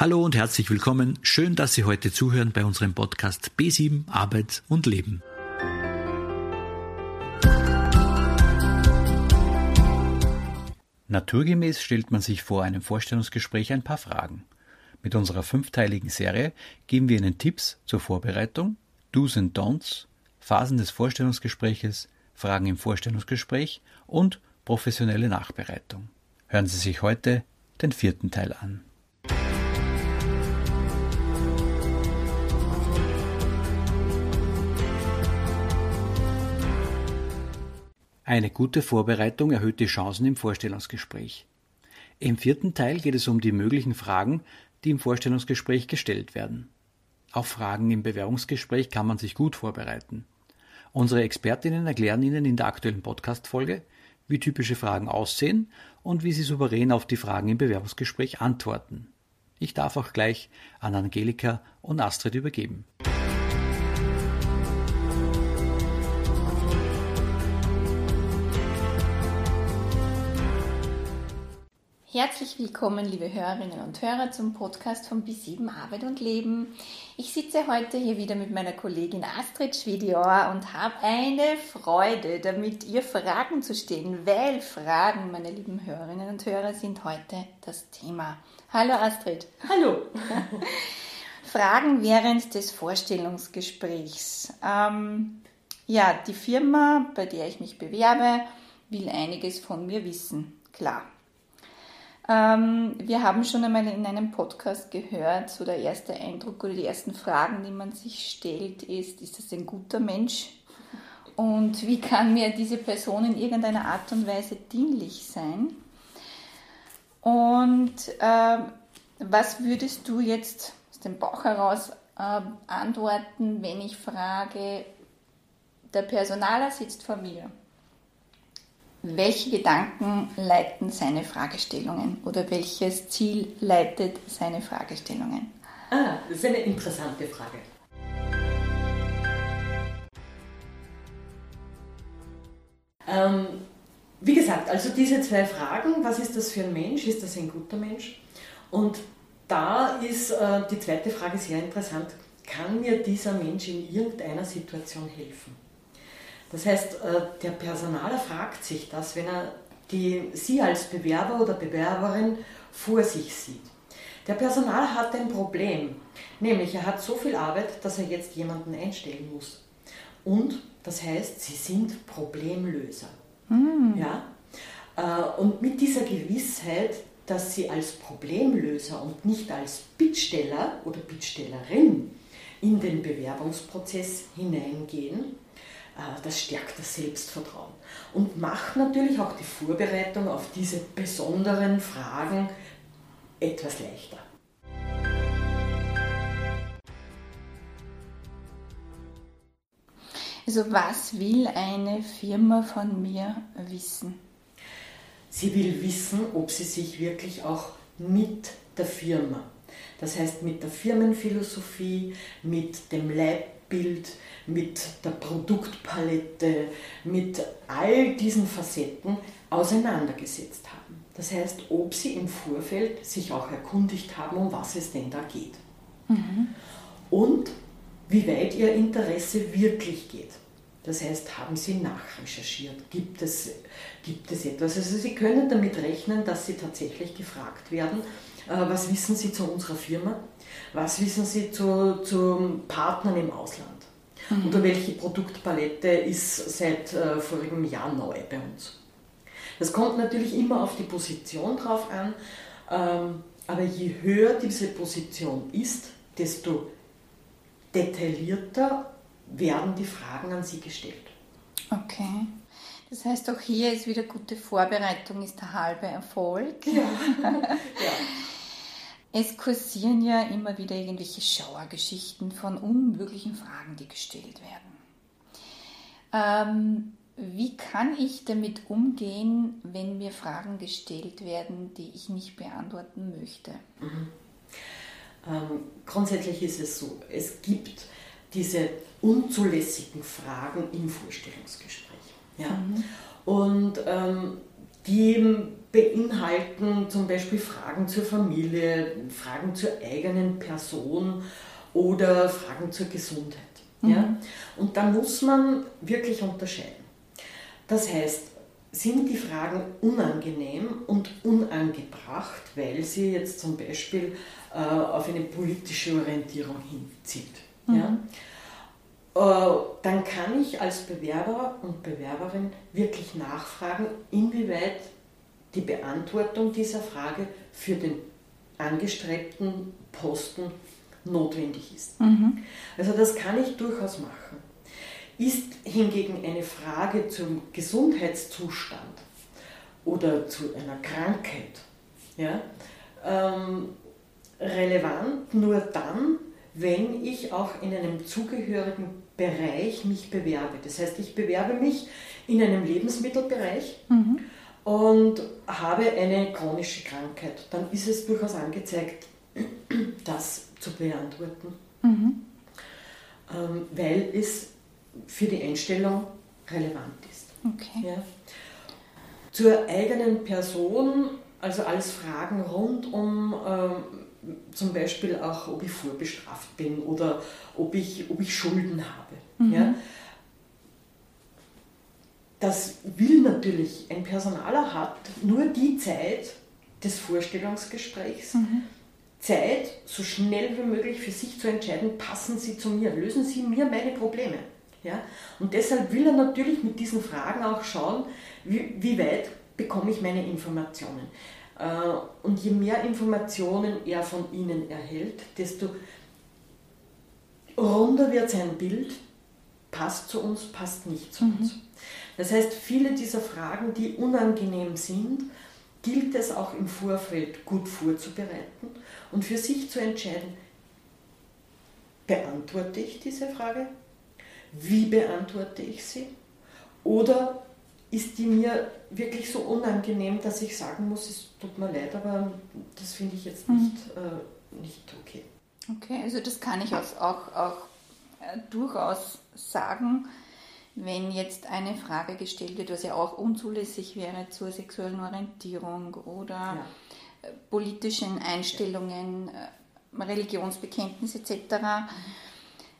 Hallo und herzlich willkommen. Schön, dass Sie heute zuhören bei unserem Podcast B7 Arbeit und Leben. Naturgemäß stellt man sich vor einem Vorstellungsgespräch ein paar Fragen. Mit unserer fünfteiligen Serie geben wir Ihnen Tipps zur Vorbereitung, Do's and Don'ts, Phasen des Vorstellungsgespräches, Fragen im Vorstellungsgespräch und professionelle Nachbereitung. Hören Sie sich heute den vierten Teil an. Eine gute Vorbereitung erhöht die Chancen im Vorstellungsgespräch. Im vierten Teil geht es um die möglichen Fragen, die im Vorstellungsgespräch gestellt werden. Auf Fragen im Bewerbungsgespräch kann man sich gut vorbereiten. Unsere Expertinnen erklären Ihnen in der aktuellen Podcast-Folge, wie typische Fragen aussehen und wie Sie souverän auf die Fragen im Bewerbungsgespräch antworten. Ich darf auch gleich an Angelika und Astrid übergeben. Herzlich willkommen, liebe Hörerinnen und Hörer, zum Podcast von B7 Arbeit und Leben. Ich sitze heute hier wieder mit meiner Kollegin Astrid Schwedior und habe eine Freude, damit ihr Fragen zu stellen, weil Fragen, meine lieben Hörerinnen und Hörer, sind heute das Thema. Hallo Astrid. Hallo. Fragen während des Vorstellungsgesprächs. Ähm, ja, die Firma, bei der ich mich bewerbe, will einiges von mir wissen. Klar, ähm, wir haben schon einmal in einem Podcast gehört, so der erste Eindruck oder die ersten Fragen, die man sich stellt, ist, ist das ein guter Mensch? Und wie kann mir diese Person in irgendeiner Art und Weise dienlich sein? Und äh, was würdest du jetzt aus dem Bauch heraus äh, antworten, wenn ich frage, der Personaler sitzt vor mir welche Gedanken leiten seine Fragestellungen oder welches Ziel leitet seine Fragestellungen? Ah, das ist eine interessante Frage. Ähm, wie gesagt, also diese zwei Fragen, was ist das für ein Mensch, ist das ein guter Mensch? Und da ist äh, die zweite Frage sehr interessant, kann mir dieser Mensch in irgendeiner Situation helfen? Das heißt, äh, der Personaler fragt sich das, wenn er die, Sie als Bewerber oder Bewerberin vor sich sieht. Der Personal hat ein Problem, nämlich er hat so viel Arbeit, dass er jetzt jemanden einstellen muss. Und das heißt, Sie sind Problemlöser. Mhm. Ja? Äh, und mit dieser Gewissheit, dass Sie als Problemlöser und nicht als Bittsteller oder Bittstellerin in den Bewerbungsprozess hineingehen, das stärkt das Selbstvertrauen und macht natürlich auch die Vorbereitung auf diese besonderen Fragen etwas leichter. Also was will eine Firma von mir wissen? Sie will wissen, ob sie sich wirklich auch mit der Firma, das heißt mit der Firmenphilosophie, mit dem Leibbild, mit der Produktpalette, mit all diesen Facetten auseinandergesetzt haben. Das heißt, ob sie im Vorfeld sich auch erkundigt haben, um was es denn da geht. Mhm. Und wie weit ihr Interesse wirklich geht. Das heißt, haben Sie nachrecherchiert? Gibt es, gibt es etwas? Also Sie können damit rechnen, dass Sie tatsächlich gefragt werden, was wissen Sie zu unserer Firma? Was wissen Sie zu, zu Partnern im Ausland? Mhm. Oder welche Produktpalette ist seit äh, vorigem Jahr neu bei uns? Das kommt natürlich immer auf die Position drauf an, ähm, aber je höher diese Position ist, desto detaillierter werden die Fragen an Sie gestellt. Okay. Das heißt, auch hier ist wieder gute Vorbereitung, ist der halbe Erfolg. Ja. ja. Es kursieren ja immer wieder irgendwelche Schauergeschichten von unmöglichen Fragen, die gestellt werden. Ähm, wie kann ich damit umgehen, wenn mir Fragen gestellt werden, die ich nicht beantworten möchte? Mhm. Ähm, grundsätzlich ist es so, es gibt diese unzulässigen Fragen im Vorstellungsgespräch. Ja? Mhm. Und ähm, die beinhalten zum Beispiel Fragen zur Familie, Fragen zur eigenen Person oder Fragen zur Gesundheit. Mhm. Ja? Und da muss man wirklich unterscheiden. Das heißt, sind die Fragen unangenehm und unangebracht, weil sie jetzt zum Beispiel äh, auf eine politische Orientierung hinzieht. Mhm. Ja? Äh, dann kann ich als Bewerber und Bewerberin wirklich nachfragen, inwieweit die Beantwortung dieser Frage für den angestrebten Posten notwendig ist. Mhm. Also das kann ich durchaus machen. Ist hingegen eine Frage zum Gesundheitszustand oder zu einer Krankheit ja, ähm, relevant nur dann, wenn ich auch in einem zugehörigen Bereich mich bewerbe. Das heißt, ich bewerbe mich in einem Lebensmittelbereich mhm. Und habe eine chronische Krankheit. Dann ist es durchaus angezeigt, das zu beantworten, mhm. ähm, weil es für die Einstellung relevant ist. Okay. Ja. Zur eigenen Person, also alles Fragen rund um ähm, zum Beispiel auch, ob ich vorbestraft bin oder ob ich, ob ich Schulden habe. Mhm. Ja? Das will natürlich, ein Personaler hat nur die Zeit des Vorstellungsgesprächs, mhm. Zeit, so schnell wie möglich für sich zu entscheiden, passen Sie zu mir, lösen Sie mir meine Probleme. Ja? Und deshalb will er natürlich mit diesen Fragen auch schauen, wie, wie weit bekomme ich meine Informationen. Äh, und je mehr Informationen er von ihnen erhält, desto runder wird sein Bild, passt zu uns, passt nicht zu uns. Mhm. Das heißt, viele dieser Fragen, die unangenehm sind, gilt es auch im Vorfeld gut vorzubereiten und für sich zu entscheiden, beantworte ich diese Frage, wie beantworte ich sie oder ist die mir wirklich so unangenehm, dass ich sagen muss, es tut mir leid, aber das finde ich jetzt nicht, mhm. äh, nicht okay. Okay, also das kann ich auch, auch, auch äh, durchaus sagen, wenn jetzt eine Frage gestellt wird, was ja auch unzulässig wäre zur sexuellen Orientierung oder ja. Politischen Einstellungen, äh, Religionsbekenntnis etc. Mhm.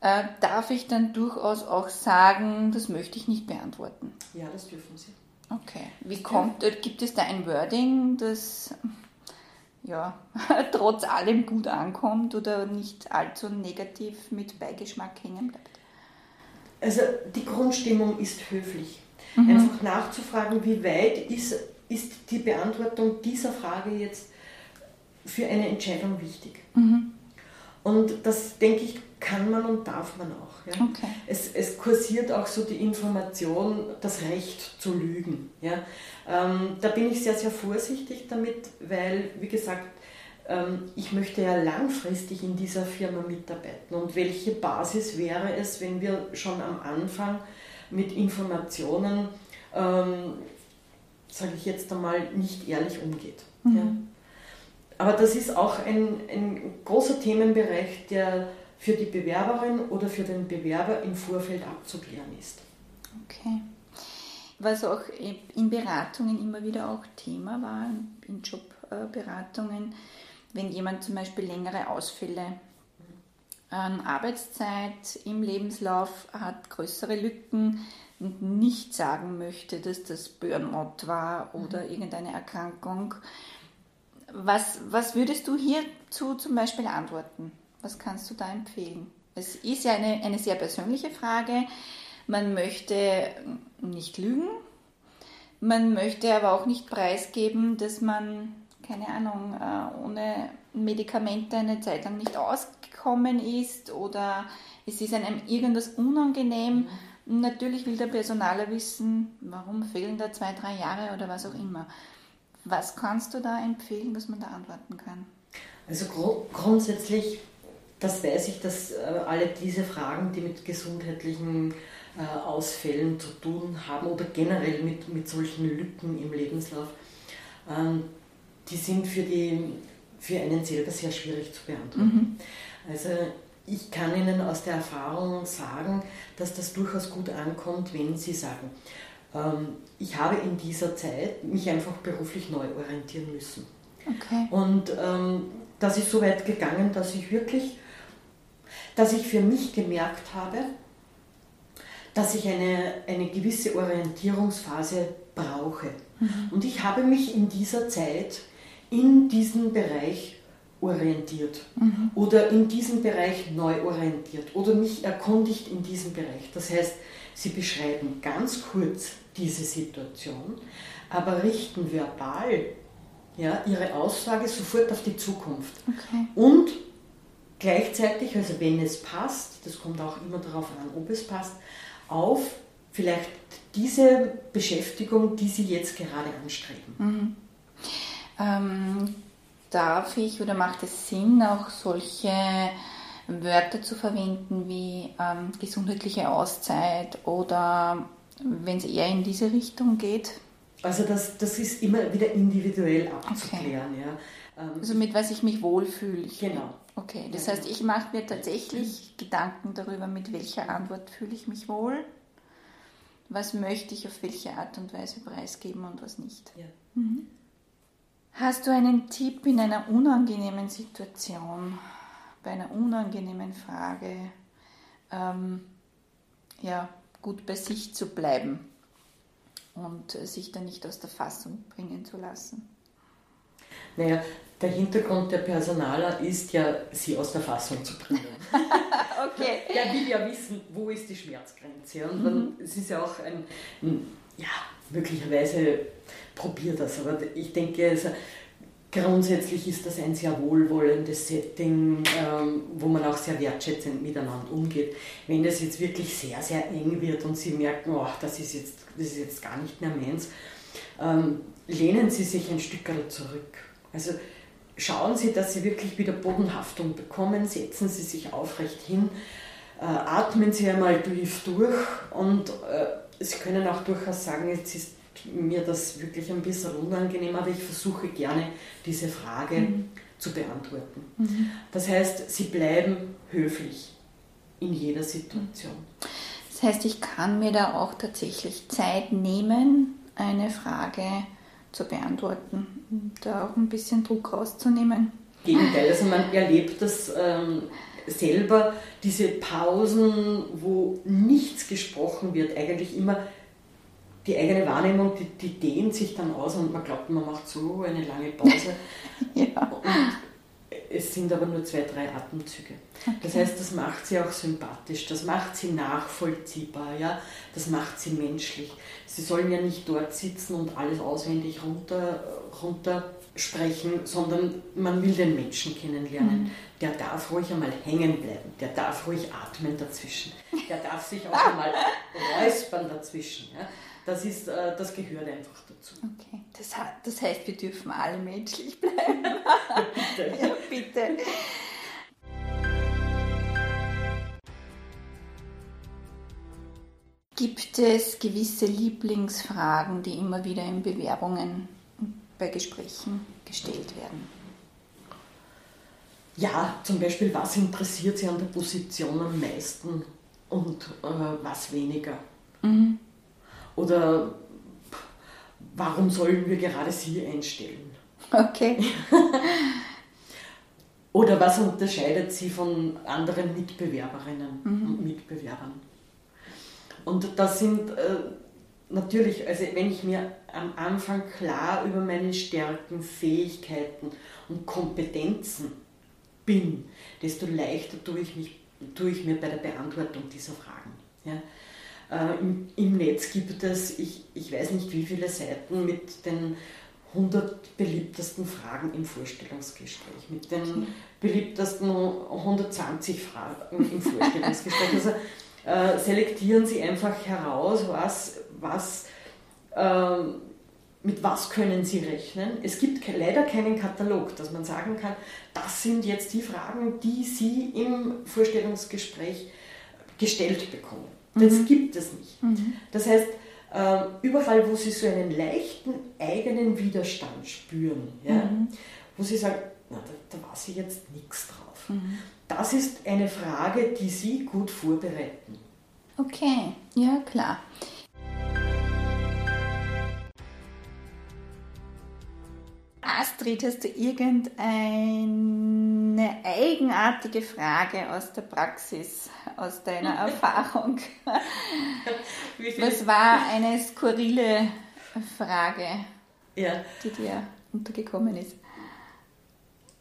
Äh, darf ich dann durchaus auch sagen, das möchte ich nicht beantworten? Ja, das dürfen Sie. Okay. Wie kommt, äh, gibt es da ein Wording, das ja, trotz allem gut ankommt oder nicht allzu negativ mit Beigeschmack hängen bleibt? Also die Grundstimmung ist höflich. Mhm. Einfach nachzufragen, wie weit ist, ist die Beantwortung dieser Frage jetzt für eine Entscheidung wichtig. Mhm. Und das, denke ich, kann man und darf man auch. Ja? Okay. Es, es kursiert auch so die Information, das Recht zu lügen. Ja? Ähm, da bin ich sehr, sehr vorsichtig damit, weil, wie gesagt, ich möchte ja langfristig in dieser Firma mitarbeiten. Und welche Basis wäre es, wenn wir schon am Anfang mit Informationen, ähm, sage ich jetzt einmal, nicht ehrlich umgeht? Mhm. Ja? Aber das ist auch ein, ein großer Themenbereich, der für die Bewerberin oder für den Bewerber im Vorfeld abzuklären ist. Okay. Was auch in Beratungen immer wieder auch Thema war, in Jobberatungen, wenn jemand zum Beispiel längere Ausfälle an Arbeitszeit im Lebenslauf hat, größere Lücken und nicht sagen möchte, dass das Burnout war oder mhm. irgendeine Erkrankung, was, was würdest du hierzu zum Beispiel antworten? Was kannst du da empfehlen? Es ist ja eine, eine sehr persönliche Frage. Man möchte nicht lügen. Man möchte aber auch nicht preisgeben, dass man, keine Ahnung, äh, ohne Medikamente eine Zeit lang nicht ausgekommen ist oder es ist einem irgendwas unangenehm. Mhm. Natürlich will der Personaler wissen, warum fehlen da zwei, drei Jahre oder was auch immer. Was kannst du da empfehlen, was man da antworten kann? Also gru grundsätzlich, das weiß ich, dass äh, alle diese Fragen, die mit gesundheitlichen äh, Ausfällen zu tun haben oder generell mit, mit solchen Lücken im Lebenslauf, ähm, die sind für, die, für einen selber sehr schwierig zu beantworten. Mhm. Also ich kann Ihnen aus der Erfahrung sagen, dass das durchaus gut ankommt, wenn Sie sagen, ähm, ich habe in dieser Zeit mich einfach beruflich neu orientieren müssen. Okay. Und ähm, das ist so weit gegangen, dass ich wirklich, dass ich für mich gemerkt habe, dass ich eine, eine gewisse Orientierungsphase brauche. Mhm. Und ich habe mich in dieser Zeit in diesem Bereich orientiert mhm. oder in diesem Bereich neu orientiert oder mich erkundigt in diesem Bereich. Das heißt, sie beschreiben ganz kurz diese Situation, aber richten verbal ja, ihre Aussage sofort auf die Zukunft. Okay. Und gleichzeitig, also wenn es passt, das kommt auch immer darauf an, ob es passt, auf vielleicht diese Beschäftigung, die Sie jetzt gerade anstreben. Mhm. Ähm, darf ich oder macht es Sinn, auch solche Wörter zu verwenden wie ähm, gesundheitliche Auszeit oder wenn es eher in diese Richtung geht? Also das, das ist immer wieder individuell abzuklären. Okay. Ja. Ähm, also mit was ich mich wohlfühle. Genau. Okay, das heißt, ich mache mir tatsächlich Gedanken darüber, mit welcher Antwort fühle ich mich wohl, was möchte ich auf welche Art und Weise preisgeben und was nicht. Ja. Mhm. Hast du einen Tipp in einer unangenehmen Situation, bei einer unangenehmen Frage, ähm, ja, gut bei sich zu bleiben und sich dann nicht aus der Fassung bringen zu lassen? Naja, der Hintergrund der Personaler ist ja, sie aus der Fassung zu bringen. okay. Der will ja wissen, wo ist die Schmerzgrenze. Und dann, mhm. es ist ja auch ein, ein, ja, möglicherweise probiert das, aber ich denke, also, grundsätzlich ist das ein sehr wohlwollendes Setting, ähm, wo man auch sehr wertschätzend miteinander umgeht. Wenn das jetzt wirklich sehr, sehr eng wird und Sie merken, oh, das, ist jetzt, das ist jetzt gar nicht mehr meins, ähm, lehnen Sie sich ein Stück zurück. Also schauen Sie, dass Sie wirklich wieder Bodenhaftung bekommen, setzen Sie sich aufrecht hin, äh, atmen Sie einmal tief durch und äh, Sie können auch durchaus sagen, jetzt ist mir das wirklich ein bisschen unangenehm, aber ich versuche gerne diese Frage mhm. zu beantworten. Mhm. Das heißt, Sie bleiben höflich in jeder Situation. Das heißt, ich kann mir da auch tatsächlich Zeit nehmen, eine Frage zu beantworten und da auch ein bisschen Druck rauszunehmen. Gegenteil, also man erlebt das ähm, selber, diese Pausen, wo nichts gesprochen wird, eigentlich immer die eigene Wahrnehmung, die, die dehnt sich dann aus und man glaubt, man macht so eine lange Pause. ja. Es sind aber nur zwei, drei Atemzüge. Okay. Das heißt, das macht sie auch sympathisch, das macht sie nachvollziehbar, ja? das macht sie menschlich. Sie sollen ja nicht dort sitzen und alles auswendig runter, runter sprechen, sondern man will den Menschen kennenlernen. Mhm. Der darf ruhig einmal hängen bleiben, der darf ruhig atmen dazwischen, der darf sich auch einmal räuspern dazwischen. Ja? Das, ist, äh, das gehört einfach dazu. Okay, das, das heißt, wir dürfen alle menschlich bleiben. bitte. Ja, bitte. Gibt es gewisse Lieblingsfragen, die immer wieder in Bewerbungen bei Gesprächen gestellt werden? Ja, zum Beispiel, was interessiert Sie an der Position am meisten und äh, was weniger? Mhm. Oder warum sollen wir gerade Sie einstellen? Okay. Oder was unterscheidet Sie von anderen Mitbewerberinnen mhm. und Mitbewerbern? Und das sind äh, natürlich, also wenn ich mir am Anfang klar über meine Stärken, Fähigkeiten und Kompetenzen bin, desto leichter tue ich, mich, tue ich mir bei der Beantwortung dieser Fragen. Ja? Äh, im, im, Netz gibt es, ich, ich weiß nicht wie viele Seiten mit den 100 beliebtesten Fragen im Vorstellungsgespräch, mit den beliebtesten 120 Fragen im Vorstellungsgespräch. Also äh, selektieren Sie einfach heraus, was, was, äh, mit was können Sie rechnen. Es gibt leider keinen Katalog, dass man sagen kann, das sind jetzt die Fragen, die Sie im Vorstellungsgespräch gestellt bekommen. Das mhm. gibt es nicht. Mhm. Das heißt, ähm, überall, wo sie so einen leichten eigenen Widerstand spüren, ja, mhm. wo sie sagen, na, da, da weiß ich jetzt nichts drauf. Mhm. Das ist eine Frage, die sie gut vorbereiten. Okay, ja klar. Astrid, hast du irgendein irgendeine eigenartige Frage aus der Praxis, aus deiner Erfahrung? Was war eine skurrile Frage, ja. die dir untergekommen ist?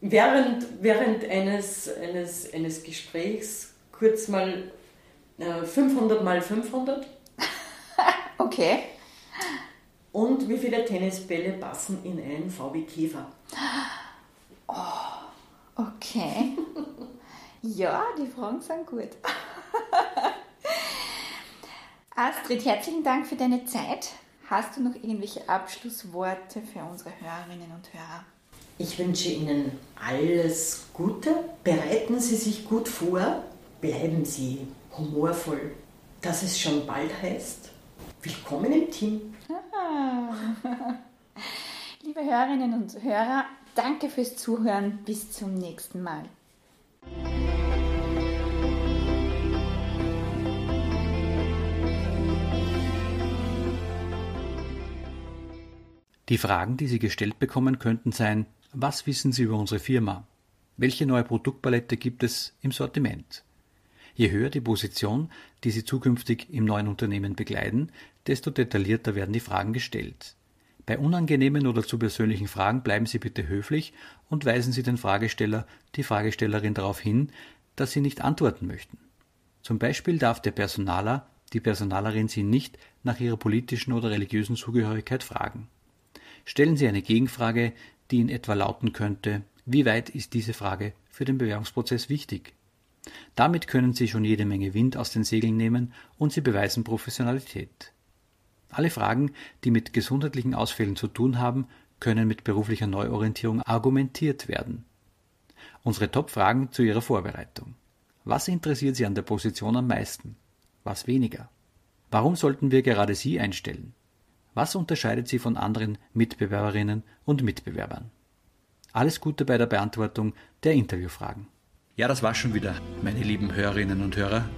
Während, während eines, eines, eines Gesprächs kurz mal äh, 500 mal 500. okay. Und wie viele Tennisbälle passen in einen VW Käfer? Okay. ja, die Fragen sind gut. Astrid, herzlichen Dank für deine Zeit. Hast du noch irgendwelche Abschlussworte für unsere Hörerinnen und Hörer? Ich wünsche Ihnen alles Gute. Bereiten Sie sich gut vor. Bleiben Sie humorvoll. Dass es schon bald heißt, willkommen im Team. Ah. Liebe Hörerinnen und Hörer, danke fürs Zuhören. Bis zum nächsten Mal. Die Fragen, die Sie gestellt bekommen, könnten sein, was wissen Sie über unsere Firma? Welche neue Produktpalette gibt es im Sortiment? Je höher die Position, die Sie zukünftig im neuen Unternehmen begleiten, desto detaillierter werden die Fragen gestellt. Bei unangenehmen oder zu persönlichen Fragen bleiben Sie bitte höflich und weisen Sie den Fragesteller, die Fragestellerin darauf hin, dass Sie nicht antworten möchten. Zum Beispiel darf der Personaler, die Personalerin Sie nicht nach Ihrer politischen oder religiösen Zugehörigkeit fragen. Stellen Sie eine Gegenfrage, die in etwa lauten könnte, wie weit ist diese Frage für den Bewerbungsprozess wichtig? Damit können Sie schon jede Menge Wind aus den Segeln nehmen und Sie beweisen Professionalität. Alle Fragen, die mit gesundheitlichen Ausfällen zu tun haben, können mit beruflicher Neuorientierung argumentiert werden. Unsere Top-Fragen zu Ihrer Vorbereitung. Was interessiert Sie an der Position am meisten? Was weniger? Warum sollten wir gerade Sie einstellen? Was unterscheidet Sie von anderen Mitbewerberinnen und Mitbewerbern? Alles Gute bei der Beantwortung der Interviewfragen. Ja, das war schon wieder, meine lieben Hörerinnen und Hörer.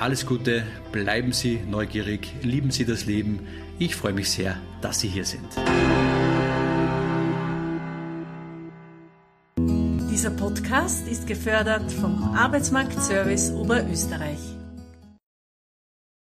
Alles Gute, bleiben Sie neugierig, lieben Sie das Leben. Ich freue mich sehr, dass Sie hier sind. Dieser Podcast ist gefördert vom Arbeitsmarktservice Oberösterreich.